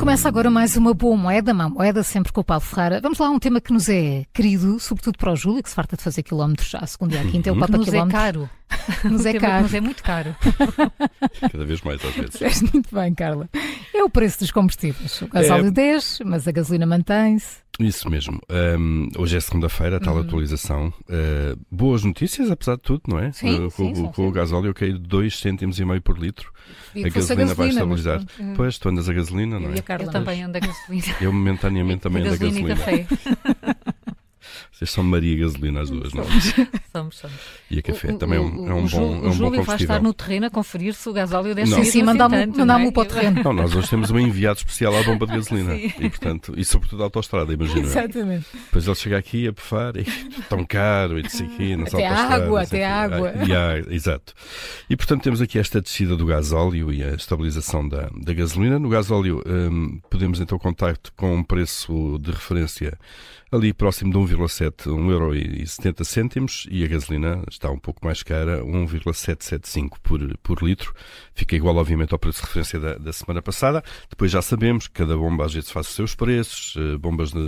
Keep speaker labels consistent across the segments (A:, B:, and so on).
A: começa agora mais uma boa moeda, má moeda, sempre com o Paulo Ferrara. Vamos lá a um tema que nos é querido, sobretudo para o Júlio, que se farta de fazer quilómetros à segunda e à quinta, é o Papa
B: nos
A: Quilómetro.
B: é caro.
A: Nos é caro.
B: Nos é muito caro.
C: Cada vez mais às vezes.
A: Disseste muito bem, Carla. É o preço dos combustíveis. O gasóleo
C: É.
A: desce, mas a gasolina mantém-se.
C: Isso mesmo. Um, hoje é segunda-feira, a tal
A: Uhum.
C: atualização. Uh, boas notícias, apesar de tudo, não é?
A: Sim,
C: Uh,
A: sim,
C: com,
A: são
C: com o
A: sempre.
C: gasóleo caiu 2 cêntimos e meio por litro.
A: E
C: a gasolina, vai
A: mas
C: estabilizar.
A: pronto.
C: Pois, tu andas a gasolina, não
A: Eu e
C: é?
A: a Carla
B: Eu também ando a gasolina.
C: Eu momentaneamente também ando a
B: gasolina
C: gasolina.
B: e café.
C: Vocês são Maria Gasolina as duas, não é?
B: Somos, somos.
C: E a café
B: O-
C: também é
B: o-
C: um, é um
B: o
C: bom,
B: Ju-
C: é
B: O
C: um bom
B: Júlio vai
C: combustível.
B: estar no terreno a conferir se o gasóleo desce
C: Não.
A: Sim,
B: mesmo
A: sim,
B: assim
A: mandar-me
B: é?
A: para o terreno.
C: Não, nós hoje temos um enviado especial à bomba de gasolina.
B: Sim.
C: E, portanto, e sobretudo a autostrada, imagino. eu.
A: Exatamente.
C: Depois ele chega aqui a pefar, e tão caro, e disse aqui,
A: Até
C: autostradas,
A: água, até água.
C: E há- exato. E portanto temos aqui esta descida do gasóleo e a estabilização da, da gasolina. No gasóleo hum, podemos então contar com um preço de referência ali próximo de 1,7, 1,70 cêntimos e a gasolina está um pouco mais cara, 1,775 por, por litro. Fica igual, obviamente, ao preço de referência da, da semana passada. Depois já sabemos que cada bomba às vezes faz os seus preços, eh, bombas de,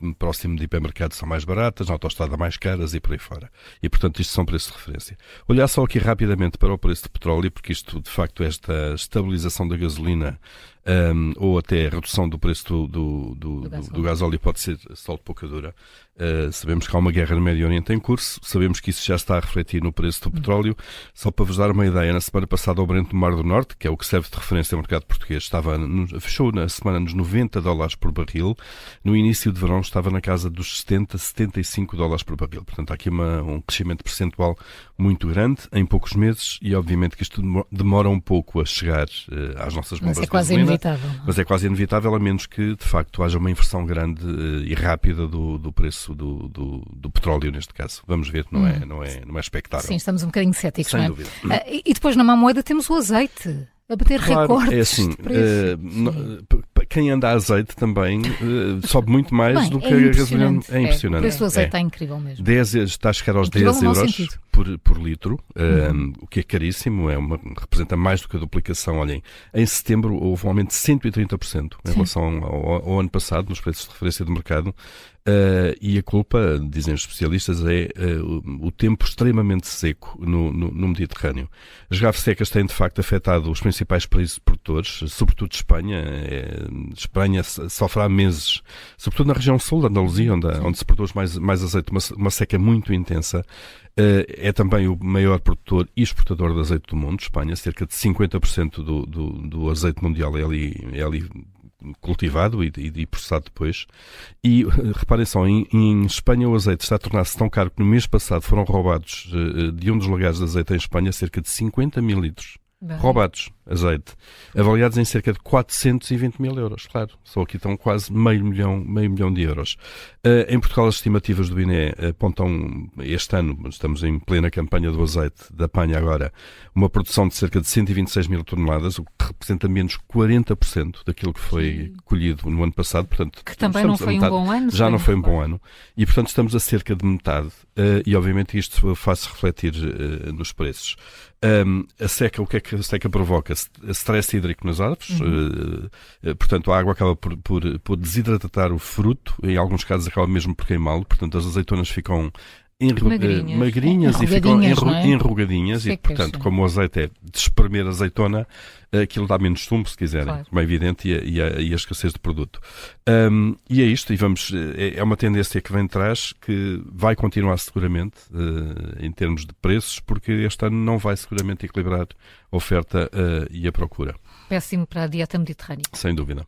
C: de- próximo de hipermercado são mais baratas, na autostrada mais caras e por aí fora. E, portanto, isto são preços de referência. Olhar só aqui rapidamente para o preço de petróleo, porque isto, de facto, esta estabilização da gasolina hum, ou até a redução do preço do, do, do, do,
A: gasóleo.
C: do gasóleo pode ser só de pouca dura. Uh, sabemos que há uma guerra no Médio Oriente em curso, sabemos que isso já está a refletir no preço do petróleo. Só para vos dar uma ideia, na semana passada o Brent do Mar do Norte, que é o que serve de referência ao mercado português, estava no- fechou na semana nos 90 dólares por barril. No início de verão estava na casa dos 70, 75 dólares por barril. Portanto, há aqui uma, um crescimento percentual muito grande em poucos meses e obviamente que isto demo- demora um pouco a chegar uh, às nossas bombas
A: Mas é
C: de
A: quase
C: gasolina.
A: Inevitável.
C: Mas é quase inevitável, a menos que, de facto, haja uma inversão grande eh, e rápida do, do preço do, do, do petróleo, neste caso. Vamos ver, não, é, não, é, não é expectável.
A: Sim, estamos um bocadinho céticos,
C: Sem
A: não é?
C: dúvida.
A: Ah, e depois na má moeda temos o azeite a bater
C: Claro,
A: recordes.
C: é assim, p- quem anda a azeite também eh, sobe muito mais
A: Bem,
C: do que
A: é
C: a gasolina.
A: impressionante.
C: É
A: O preço do azeite
C: É.
A: está incrível mesmo.
C: 10, está a chegar aos
A: Incrível
C: 10
A: no mau
C: euros. Por, por litro, um, o que é caríssimo, é uma, representa mais do que a duplicação. Olhem, em setembro houve um aumento de 130% em
A: Sim.
C: relação ao, ao ano passado, nos preços de referência do mercado, uh, e a culpa, dizem os especialistas, é uh, o, tempo extremamente seco no, no, no Mediterrâneo. As gaves secas têm de facto afetado os principais países produtores, sobretudo Espanha. É, Espanha so- sofre há meses, sobretudo na região sul da Andaluzia, onde, onde se produz mais, mais azeite, uma, uma seca muito intensa. Uh, é também o maior produtor e exportador de azeite do mundo, Espanha, cerca de 50% do, do, do azeite mundial é ali, é ali cultivado e, e, processado depois. E uh, reparem só, em, em Espanha o azeite está a tornar-se tão caro que no mês passado foram roubados uh, de um dos lagares de azeite em Espanha cerca de 50 mil litros.
B: Bem,
C: Roubados, azeite. Avaliados em cerca de 420 mil euros, claro. Só aqui estão quase meio milhão, meio milhão de euros. Uh, em Portugal, as estimativas do INE apontam, este ano, estamos em plena campanha do azeite da Panha agora, uma produção de cerca de 126 mil toneladas, o que representa menos 40% daquilo que foi colhido no ano passado. Portanto,
B: Que também não foi um
C: metade-
B: bom ano.
C: já não foi um bom ano. E, portanto, estamos a cerca de metade. eh, e, obviamente, isto faz-se refletir eh, nos preços. Um, a seca, o que é que a seca provoca? Stress hídrico nas árvores. eh, eh, portanto, a água acaba por, por, por desidratar o fruto. Em alguns casos, acaba mesmo por queimá-lo. Portanto, as azeitonas ficam enru- eh,
B: Magrinhas.
C: magrinhas e ficam
A: Enrugadinhas,
C: enru-
A: é?
C: enrugadinhas. E,
A: Secas,
C: portanto, como o azeite é de espremer azeitona, aquilo dá menos sumo, se quiserem,
B: Claro.
C: como é evidente, e a, e a- e a escassez de produto. Um, e é isto, e vamos, é, é uma tendência que vem de trás, que vai continuar seguramente eh, em termos de preços, porque este ano não vai seguramente equilibrar a oferta eh, e a procura,
B: Péssimo para a dieta mediterrânea.
C: sem dúvida.